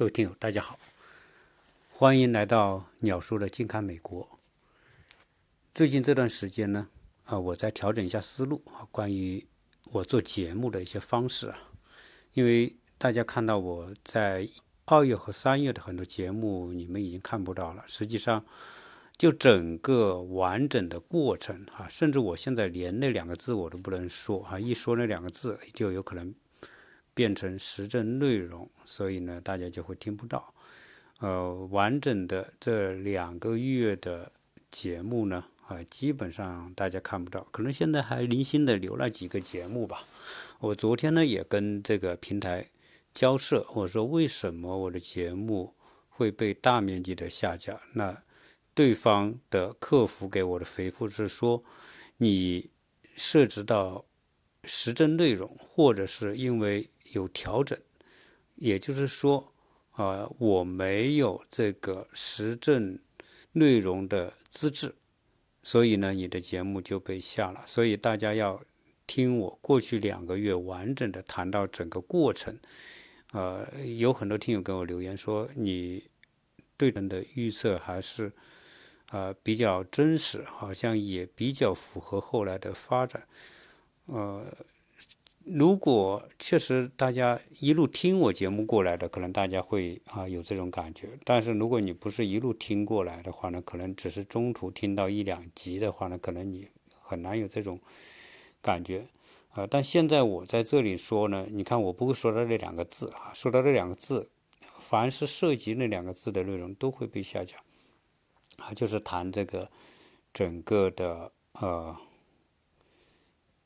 各位听友，大家好，欢迎来到鸟叔的近看美国。最近这段时间呢，啊，我在调整一下思路啊，关于我做节目的一些方式啊，因为大家看到我在二月和三月的很多节目，你们已经看不到了。实际上，就整个完整的过程啊，甚至我现在连那两个字我都不能说啊，一说那两个字就有可能。变成时政内容，所以呢，大家就会听不到。呃，完整的这两个月的节目呢，啊，基本上大家看不到。可能现在还零星的留了几个节目吧。我昨天呢也跟这个平台交涉，我说为什么我的节目会被大面积的下架？那对方的客服给我的回复是说，你涉及到。时政内容，或者是因为有调整，也就是说，啊，我没有这个时政内容的资质，所以呢，你的节目就被下了。所以大家要听我过去两个月完整的谈到整个过程。呃，有很多听友给我留言说，你对人的预测还是啊比较真实，好像也比较符合后来的发展。呃，如果确实大家一路听我节目过来的，可能大家会啊有这种感觉。但是如果你不是一路听过来的话呢，可能只是中途听到一两集的话呢，可能你很难有这种感觉啊。但现在我在这里说呢，你看我不会说到这两个字啊，说到这两个字，凡是涉及那两个字的内容都会被下架啊，就是谈这个整个的呃。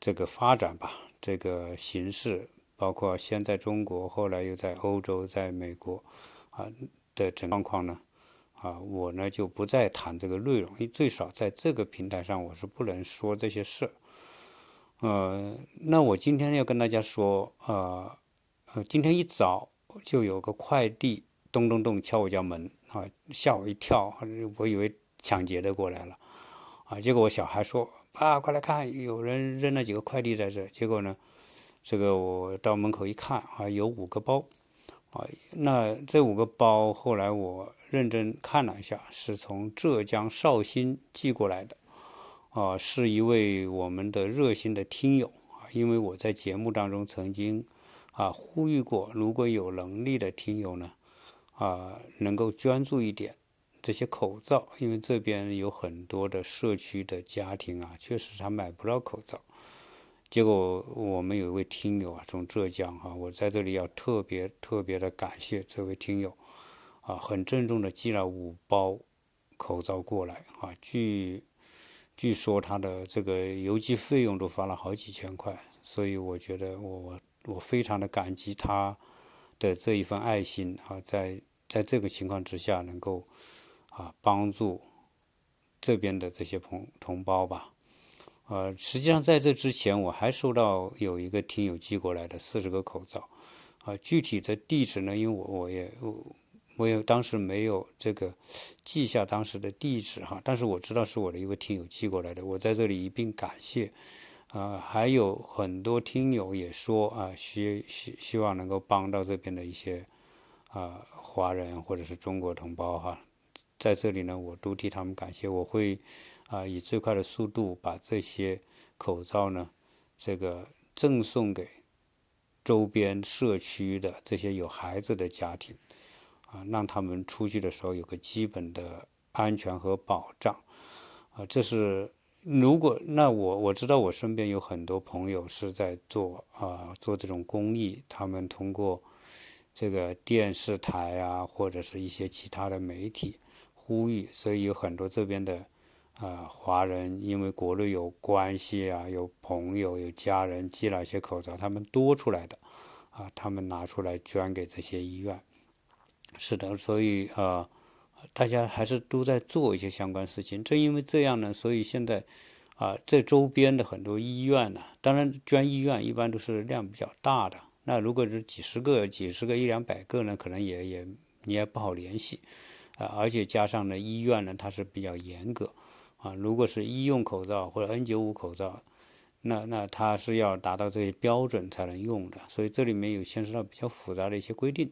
这个发展吧，这个形势，包括先在中国，后来又在欧洲，在美国，啊的整状况呢，啊，我呢就不再谈这个内容，因为最少在这个平台上，我是不能说这些事。呃，那我今天要跟大家说，呃，呃，今天一早就有个快递咚咚咚敲我家门，啊，吓我一跳，我以为抢劫的过来了，啊，结果我小孩说。啊，快来看，有人扔了几个快递在这。结果呢，这个我到门口一看，啊，有五个包，啊，那这五个包后来我认真看了一下，是从浙江绍兴寄过来的，啊，是一位我们的热心的听友啊，因为我在节目当中曾经啊呼吁过，如果有能力的听友呢，啊，能够捐助一点。这些口罩，因为这边有很多的社区的家庭啊，确实他买不到口罩。结果我们有一位听友啊，从浙江哈，我在这里要特别特别的感谢这位听友啊，很郑重的寄了五包口罩过来啊。据据说他的这个邮寄费用都花了好几千块，所以我觉得我我非常的感激他的这一份爱心啊，在在这个情况之下能够。啊，帮助这边的这些同同胞吧。呃，实际上在这之前，我还收到有一个听友寄过来的四十个口罩。啊，具体的地址呢，因为我我也我也当时没有这个记下当时的地址哈，但是我知道是我的一位听友寄过来的，我在这里一并感谢。啊，还有很多听友也说啊，希希希望能够帮到这边的一些啊华人或者是中国同胞哈。在这里呢，我都替他们感谢。我会啊，以最快的速度把这些口罩呢，这个赠送给周边社区的这些有孩子的家庭，啊，让他们出去的时候有个基本的安全和保障。啊，这是如果那我我知道我身边有很多朋友是在做啊做这种公益，他们通过这个电视台啊，或者是一些其他的媒体。呼吁，所以有很多这边的啊华人，因为国内有关系啊，有朋友、有家人寄了一些口罩，他们多出来的啊，他们拿出来捐给这些医院。是的，所以啊，大家还是都在做一些相关事情。正因为这样呢，所以现在啊，这周边的很多医院呢，当然捐医院一般都是量比较大的。那如果是几十个、几十个、一两百个呢，可能也也你也不好联系。啊，而且加上呢，医院呢它是比较严格，啊，如果是医用口罩或者 N95 口罩，那那它是要达到这些标准才能用的，所以这里面有牵涉到比较复杂的一些规定，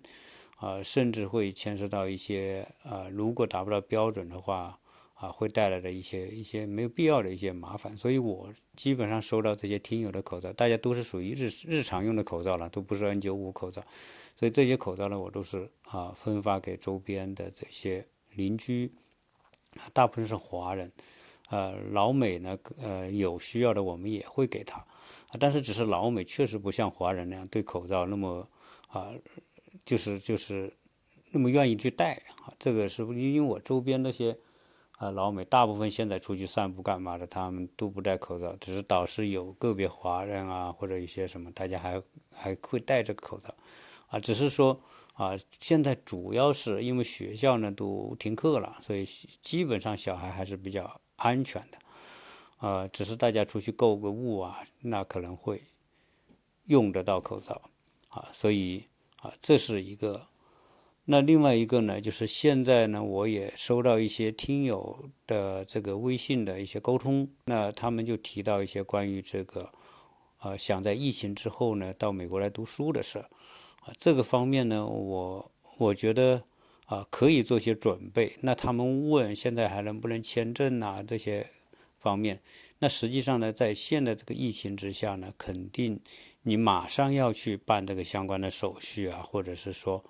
啊，甚至会牵涉到一些啊，如果达不到标准的话，啊，会带来的一些一些没有必要的一些麻烦。所以我基本上收到这些听友的口罩，大家都是属于日日常用的口罩了，都不是 N95 口罩。所以这些口罩呢，我都是啊分发给周边的这些邻居，大部分是华人。呃，老美呢，呃，有需要的我们也会给他，但是只是老美确实不像华人那样对口罩那么啊，就是就是那么愿意去戴啊。这个是因为我周边那些啊老美，大部分现在出去散步干嘛的，他们都不戴口罩，只是导师有个别华人啊或者一些什么，大家还还会戴着口罩啊，只是说啊，现在主要是因为学校呢都停课了，所以基本上小孩还是比较。安全的，呃，只是大家出去购个物啊，那可能会用得到口罩啊，所以啊，这是一个。那另外一个呢，就是现在呢，我也收到一些听友的这个微信的一些沟通，那他们就提到一些关于这个，呃，想在疫情之后呢，到美国来读书的事儿啊，这个方面呢，我我觉得。啊，可以做些准备。那他们问现在还能不能签证啊？这些方面，那实际上呢，在现在这个疫情之下呢，肯定你马上要去办这个相关的手续啊，或者是说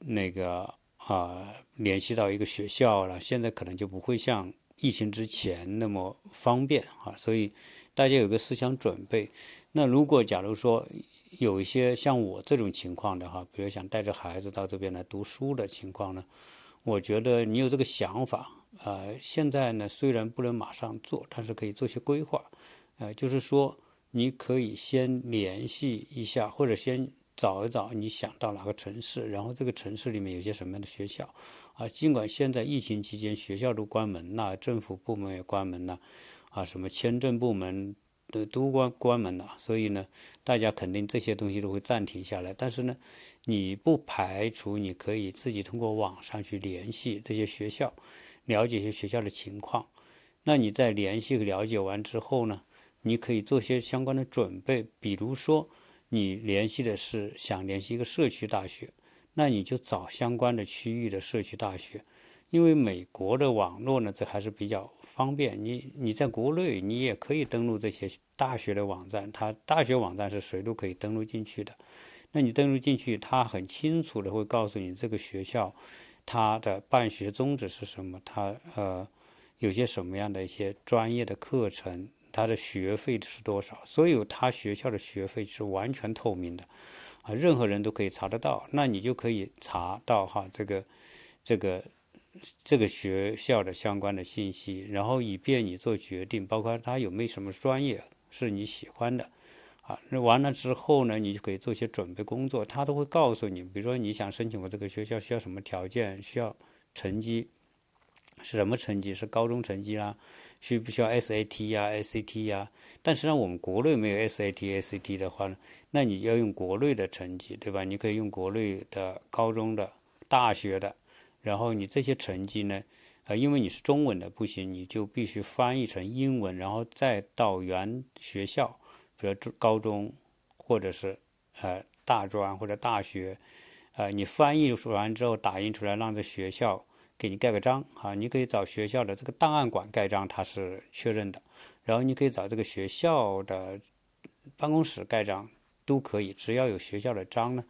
那个啊，联系到一个学校了。现在可能就不会像疫情之前那么方便啊，所以大家有个思想准备。那如果假如说，有一些像我这种情况的哈，比如想带着孩子到这边来读书的情况呢，我觉得你有这个想法，呃，现在呢虽然不能马上做，但是可以做些规划，呃，就是说你可以先联系一下，或者先找一找你想到哪个城市，然后这个城市里面有些什么样的学校，啊，尽管现在疫情期间学校都关门了，政府部门也关门了，啊，什么签证部门。都都关关门了，所以呢，大家肯定这些东西都会暂停下来。但是呢，你不排除你可以自己通过网上去联系这些学校，了解一些学校的情况。那你在联系和了解完之后呢，你可以做些相关的准备。比如说，你联系的是想联系一个社区大学，那你就找相关的区域的社区大学，因为美国的网络呢，这还是比较。方便你，你在国内你也可以登录这些大学的网站，它大学网站是谁都可以登录进去的。那你登录进去，它很清楚的会告诉你这个学校它的办学宗旨是什么，它呃有些什么样的一些专业的课程，它的学费是多少，所有他学校的学费是完全透明的啊，任何人都可以查得到。那你就可以查到哈这个这个。这个学校的相关的信息，然后以便你做决定，包括他有没有什么专业是你喜欢的，啊，那完了之后呢，你就可以做些准备工作，他都会告诉你，比如说你想申请我这个学校需要什么条件，需要成绩是什么成绩，是高中成绩啦，需不需要 SAT 呀、ACT 呀？但实际上我们国内没有 SAT、ACT 的话呢，那你要用国内的成绩，对吧？你可以用国内的高中的、大学的。然后你这些成绩呢，呃，因为你是中文的不行，你就必须翻译成英文，然后再到原学校，比如高中或者是呃大专或者大学，呃，你翻译完之后打印出来，让这学校给你盖个章啊，你可以找学校的这个档案馆盖章，它是确认的，然后你可以找这个学校的办公室盖章，都可以，只要有学校的章呢，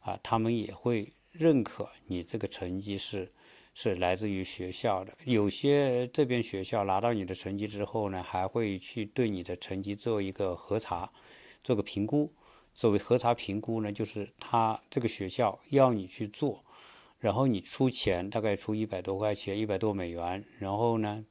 啊，他们也会。认可你这个成绩是是来自于学校的，有些这边学校拿到你的成绩之后呢，还会去对你的成绩做一个核查，做个评估。所谓核查评估呢，就是他这个学校要你去做，然后你出钱，大概出一百多块钱，一百多美元，然后呢，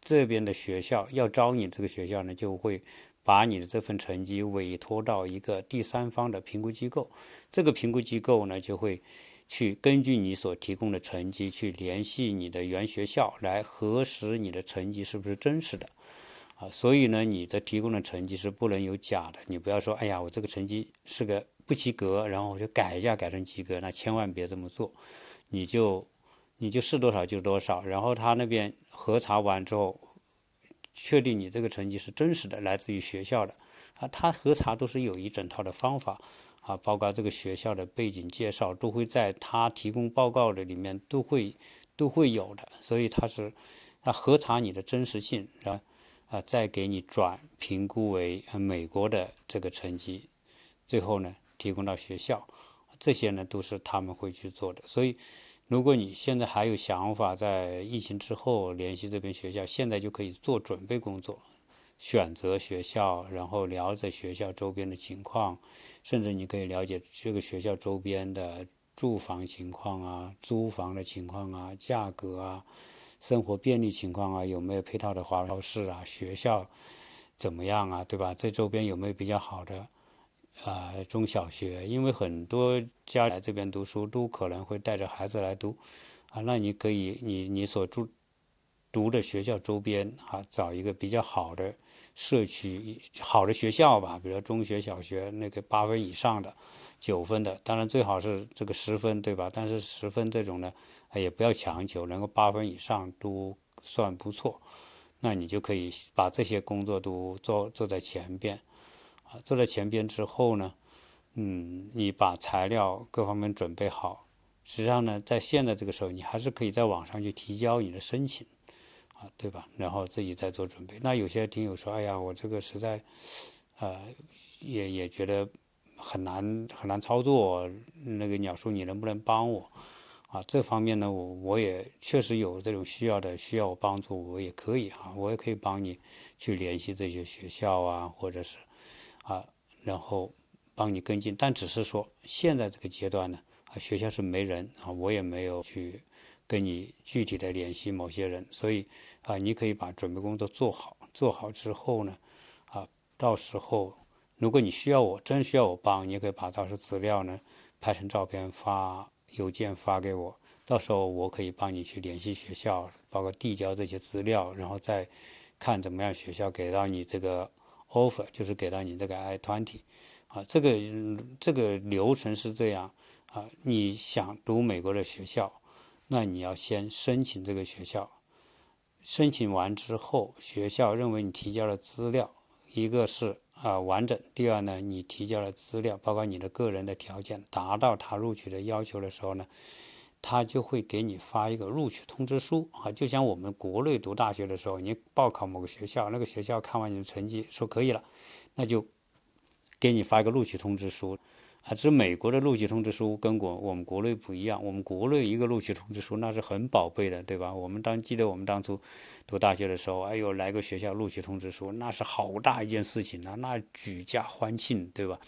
这边的学校要招你这个学校呢，就会。把你的这份成绩委托到一个第三方的评估机构，这个评估机构呢就会去根据你所提供的成绩去联系你的原学校来核实你的成绩是不是真实的，啊，所以呢你的提供的成绩是不能有假的，你不要说哎呀我这个成绩是个不及格，然后我就改一下改成及格，那千万别这么做，你就你就是多少就多少，然后他那边核查完之后。确定你这个成绩是真实的，来自于学校的，啊，他核查都是有一整套的方法啊，包括这个学校的背景介绍都会在他提供报告的里面都会都会有的，所以他是他核查你的真实性，然后啊再给你转评估为美国的这个成绩，最后呢提供到学校，这些呢都是他们会去做的，所以。如果你现在还有想法，在疫情之后联系这边学校，现在就可以做准备工作，选择学校，然后了解学校周边的情况，甚至你可以了解这个学校周边的住房情况啊、租房的情况啊、价格啊、生活便利情况啊，有没有配套的华超市啊？学校怎么样啊？对吧？这周边有没有比较好的？啊，中小学，因为很多家来这边读书都可能会带着孩子来读，啊，那你可以，你你所住读的学校周边啊，找一个比较好的社区，好的学校吧，比如中学、小学那个八分以上的、九分的，当然最好是这个十分，对吧？但是十分这种呢，也不要强求，能够八分以上都算不错，那你就可以把这些工作都做做在前边。坐在前边之后呢，嗯，你把材料各方面准备好，实际上呢，在现在这个时候，你还是可以在网上去提交你的申请，啊，对吧？然后自己再做准备。那有些听友说，哎呀，我这个实在，呃，也也觉得很难很难操作。那个鸟叔，你能不能帮我？啊，这方面呢，我我也确实有这种需要的，需要我帮助，我也可以哈，我也可以帮你去联系这些学校啊，或者是。啊，然后帮你跟进，但只是说现在这个阶段呢，啊，学校是没人啊，我也没有去跟你具体的联系某些人，所以啊，你可以把准备工作做好，做好之后呢，啊，到时候如果你需要我，真需要我帮，你也可以把到时候资料呢拍成照片发邮件发给我，到时候我可以帮你去联系学校，包括递交这些资料，然后再看怎么样学校给到你这个。Offer 就是给到你这个 I twenty，啊，这个这个流程是这样啊，你想读美国的学校，那你要先申请这个学校，申请完之后，学校认为你提交的资料，一个是啊完整，第二呢，你提交的资料，包括你的个人的条件达到他录取的要求的时候呢。他就会给你发一个录取通知书啊，就像我们国内读大学的时候，你报考某个学校，那个学校看完你的成绩说可以了，那就给你发一个录取通知书啊。这美国的录取通知书跟国我们国内不一样，我们国内一个录取通知书那是很宝贝的，对吧？我们当记得我们当初读大学的时候，哎呦，来个学校录取通知书，那是好大一件事情啊，那举家欢庆，对吧？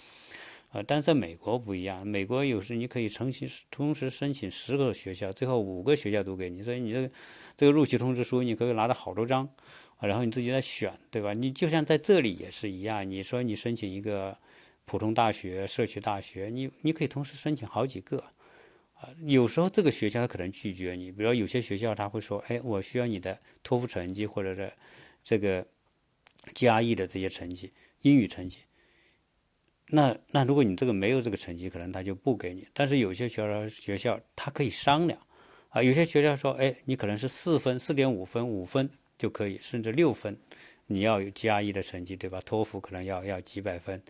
呃，但在美国不一样，美国有时你可以重新同时申请十个学校，最后五个学校都给你，所以你这个这个录取通知书你可以拿到好多张，然后你自己再选，对吧？你就像在这里也是一样，你说你申请一个普通大学、社区大学，你你可以同时申请好几个，啊，有时候这个学校他可能拒绝你，比如说有些学校他会说，哎，我需要你的托福成绩或者是这个加 e 的这些成绩，英语成绩。那那如果你这个没有这个成绩，可能他就不给你。但是有些学校学校他可以商量，啊，有些学校说，哎，你可能是四分、四点五分、五分就可以，甚至六分，你要有加一的成绩，对吧？托福可能要要几百分，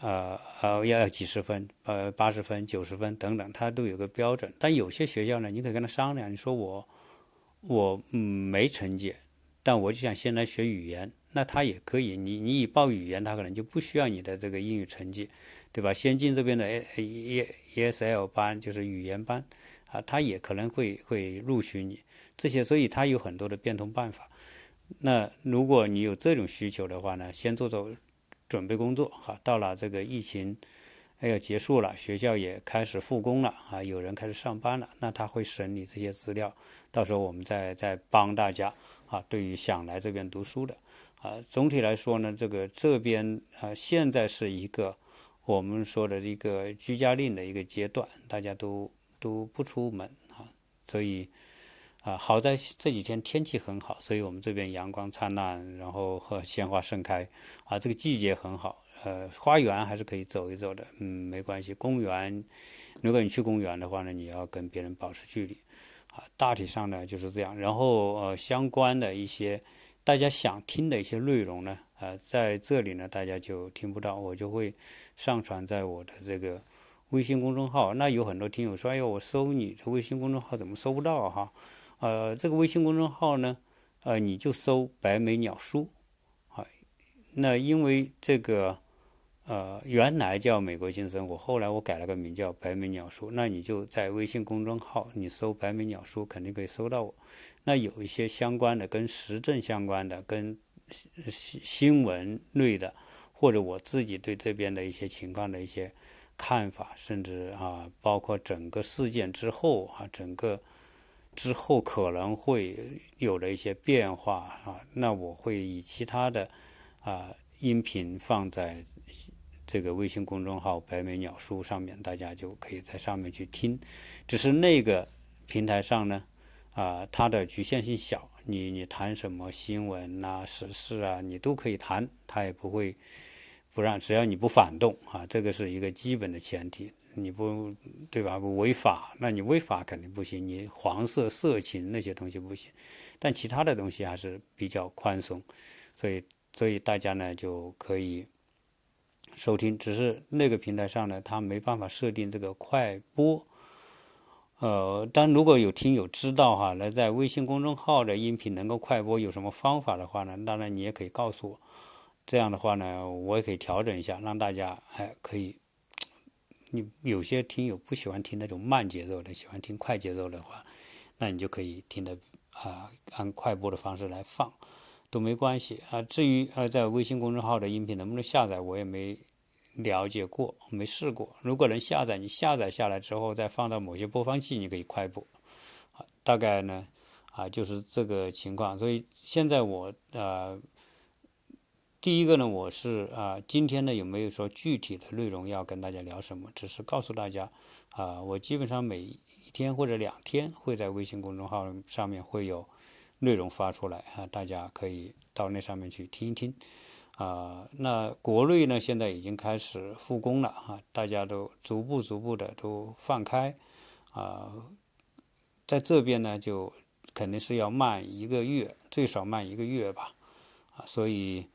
呃呃，要要几十分，呃，八十分、九十分等等，他都有个标准。但有些学校呢，你可以跟他商量，你说我我没成绩，但我就想先来学语言。那他也可以，你你以报语言，他可能就不需要你的这个英语成绩，对吧？先进这边的 A E E S L 班就是语言班，啊，他也可能会会录取你这些，所以他有很多的变通办法。那如果你有这种需求的话呢，先做做准备工作，哈，到了这个疫情要结束了，学校也开始复工了，啊，有人开始上班了，那他会审理这些资料，到时候我们再再帮大家，啊，对于想来这边读书的。啊，总体来说呢，这个这边啊，现在是一个我们说的一个居家令的一个阶段，大家都都不出门啊，所以啊，好在这几天天气很好，所以我们这边阳光灿烂，然后和鲜花盛开啊，这个季节很好，呃，花园还是可以走一走的，嗯，没关系。公园，如果你去公园的话呢，你要跟别人保持距离啊，大体上呢就是这样。然后呃，相关的一些。大家想听的一些内容呢，呃，在这里呢大家就听不到，我就会上传在我的这个微信公众号。那有很多听友说：“哎呦，我搜你的微信公众号怎么搜不到哈？”呃，这个微信公众号呢，呃，你就搜“白眉鸟叔”，啊，那因为这个。呃，原来叫美国新生活，后来我改了个名叫白眉鸟叔。那你就在微信公众号，你搜白眉鸟叔，肯定可以搜到我。那有一些相关的，跟时政相关的，跟新新闻类的，或者我自己对这边的一些情况的一些看法，甚至啊，包括整个事件之后啊，整个之后可能会有的一些变化啊，那我会以其他的啊音频放在。这个微信公众号“白眉鸟书”上面，大家就可以在上面去听。只是那个平台上呢，啊，它的局限性小，你你谈什么新闻呐、时事啊，你都可以谈，它也不会不让，只要你不反动啊，这个是一个基本的前提。你不对吧？不违法，那你违法肯定不行。你黄色、色情那些东西不行，但其他的东西还是比较宽松，所以所以大家呢就可以。收听只是那个平台上呢，它没办法设定这个快播。呃，但如果有听友知道哈，那在微信公众号的音频能够快播有什么方法的话呢？当然你也可以告诉我。这样的话呢，我也可以调整一下，让大家哎可以。你有些听友不喜欢听那种慢节奏的，喜欢听快节奏的话，那你就可以听的啊，按快播的方式来放。都没关系啊。至于呃，在微信公众号的音频能不能下载，我也没了解过，没试过。如果能下载，你下载下来之后再放到某些播放器，你可以快播。大概呢，啊，就是这个情况。所以现在我呃，第一个呢，我是啊，今天呢有没有说具体的内容要跟大家聊什么？只是告诉大家啊，我基本上每一天或者两天会在微信公众号上面会有。内容发出来啊，大家可以到那上面去听一听啊。那国内呢，现在已经开始复工了啊，大家都逐步逐步的都放开啊。在这边呢，就肯定是要慢一个月，最少慢一个月吧啊。所以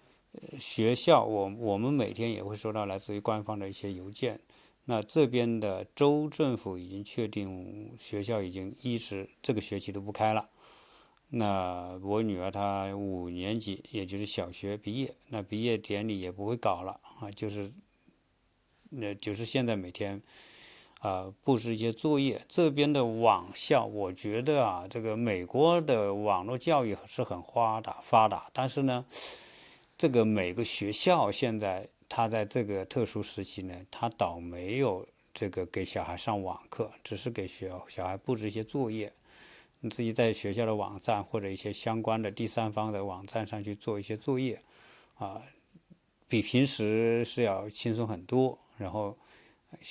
学校，我我们每天也会收到来自于官方的一些邮件。那这边的州政府已经确定，学校已经一直这个学期都不开了。那我女儿她五年级，也就是小学毕业，那毕业典礼也不会搞了啊，就是，那就是现在每天啊布置一些作业。这边的网校，我觉得啊，这个美国的网络教育是很发达发达，但是呢，这个每个学校现在他在这个特殊时期呢，他倒没有这个给小孩上网课，只是给学小孩布置一些作业。自己在学校的网站或者一些相关的第三方的网站上去做一些作业，啊，比平时是要轻松很多。然后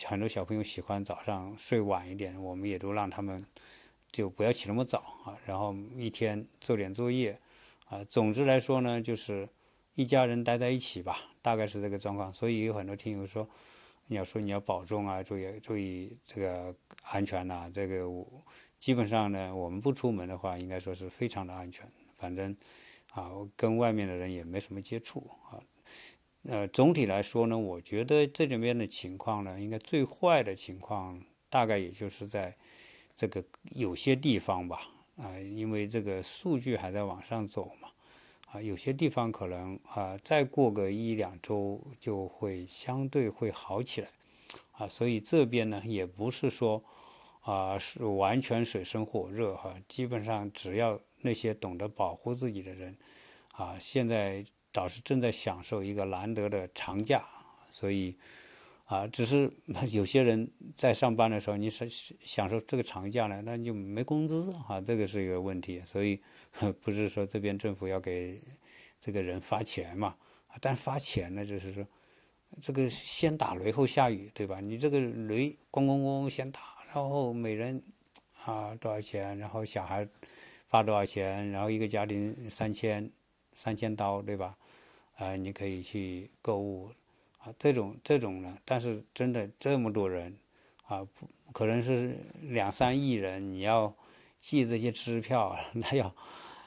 很多小朋友喜欢早上睡晚一点，我们也都让他们就不要起那么早啊。然后一天做点作业，啊，总之来说呢，就是一家人待在一起吧，大概是这个状况。所以有很多听友说，你要说你要保重啊，注意注意这个安全呐，这个。基本上呢，我们不出门的话，应该说是非常的安全。反正啊，跟外面的人也没什么接触啊。呃，总体来说呢，我觉得这里面的情况呢，应该最坏的情况大概也就是在这个有些地方吧啊，因为这个数据还在往上走嘛啊，有些地方可能啊，再过个一两周就会相对会好起来啊。所以这边呢，也不是说。啊，是完全水深火热哈。基本上只要那些懂得保护自己的人，啊，现在倒是正在享受一个难得的长假。所以，啊，只是 有些人在上班的时候，你是享受这个长假呢，那就没工资啊，这个是一个问题。所以，不是说这边政府要给这个人发钱嘛？但发钱呢，就是说，这个先打雷后下雨，对吧？你这个雷咣咣咣先打。然后每人啊多少钱？然后小孩发多少钱？然后一个家庭三千三千刀，对吧？啊，你可以去购物啊，这种这种呢，但是真的这么多人啊，可能是两三亿人，你要寄这些支票，那要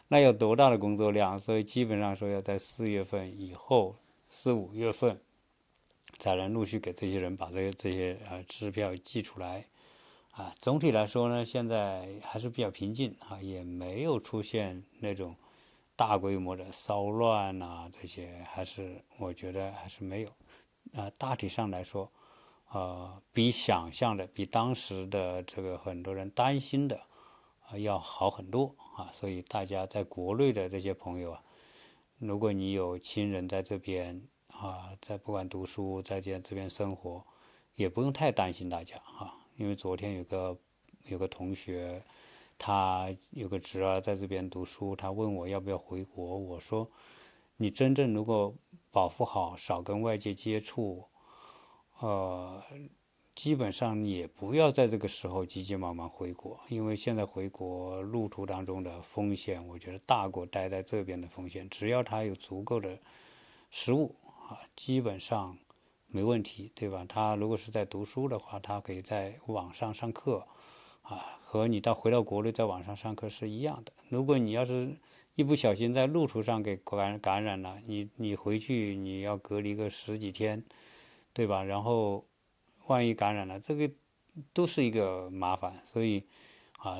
那有多大的工作量？所以基本上说要在四月份以后，四五月份才能陆续给这些人把这个这些啊支票寄出来。啊，总体来说呢，现在还是比较平静啊，也没有出现那种大规模的骚乱呐，这些还是我觉得还是没有。啊，大体上来说，呃，比想象的，比当时的这个很多人担心的啊要好很多啊。所以大家在国内的这些朋友啊，如果你有亲人在这边啊，在不管读书，在这这边生活，也不用太担心大家啊。因为昨天有个有个同学，他有个侄儿在这边读书，他问我要不要回国。我说，你真正如果保护好，少跟外界接触，呃，基本上也不要在这个时候急急忙忙回国，因为现在回国路途当中的风险，我觉得大过待在这边的风险。只要他有足够的食物啊，基本上。没问题，对吧？他如果是在读书的话，他可以在网上上课，啊，和你到回到国内在网上上课是一样的。如果你要是一不小心在路途上给感感染了，你你回去你要隔离个十几天，对吧？然后万一感染了，这个都是一个麻烦。所以啊，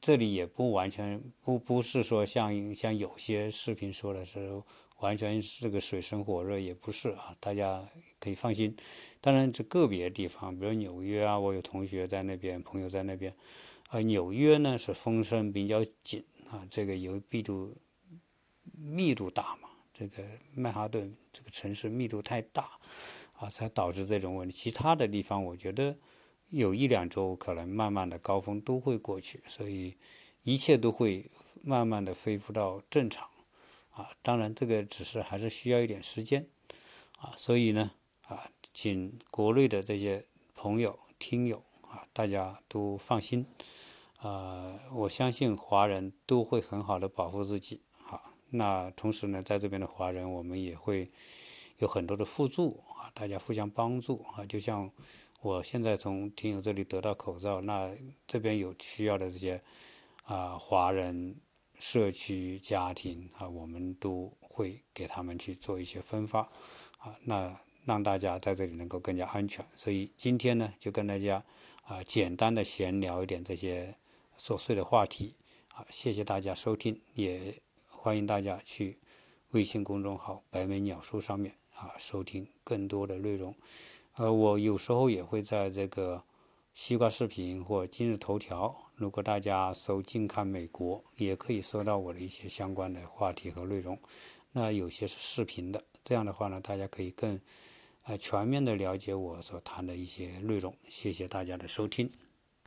这里也不完全不不是说像像有些视频说的是。完全是这个水深火热也不是啊，大家可以放心。当然，这个别的地方，比如纽约啊，我有同学在那边，朋友在那边。啊，纽约呢是风声比较紧啊，这个有密度密度大嘛，这个曼哈顿这个城市密度太大啊，才导致这种问题。其他的地方，我觉得有一两周可能慢慢的高峰都会过去，所以一切都会慢慢的恢复到正常。啊，当然这个只是还是需要一点时间，啊，所以呢，啊，请国内的这些朋友、听友啊，大家都放心，啊，我相信华人都会很好的保护自己，好，那同时呢，在这边的华人，我们也会有很多的互助啊，大家互相帮助啊，就像我现在从听友这里得到口罩，那这边有需要的这些啊华人。社区家庭啊，我们都会给他们去做一些分发，啊，那让大家在这里能够更加安全。所以今天呢，就跟大家啊简单的闲聊一点这些琐碎的话题，啊，谢谢大家收听，也欢迎大家去微信公众号“白眉鸟叔”上面啊收听更多的内容。呃，我有时候也会在这个。西瓜视频或今日头条，如果大家搜“近看美国”，也可以搜到我的一些相关的话题和内容。那有些是视频的，这样的话呢，大家可以更呃全面的了解我所谈的一些内容。谢谢大家的收听。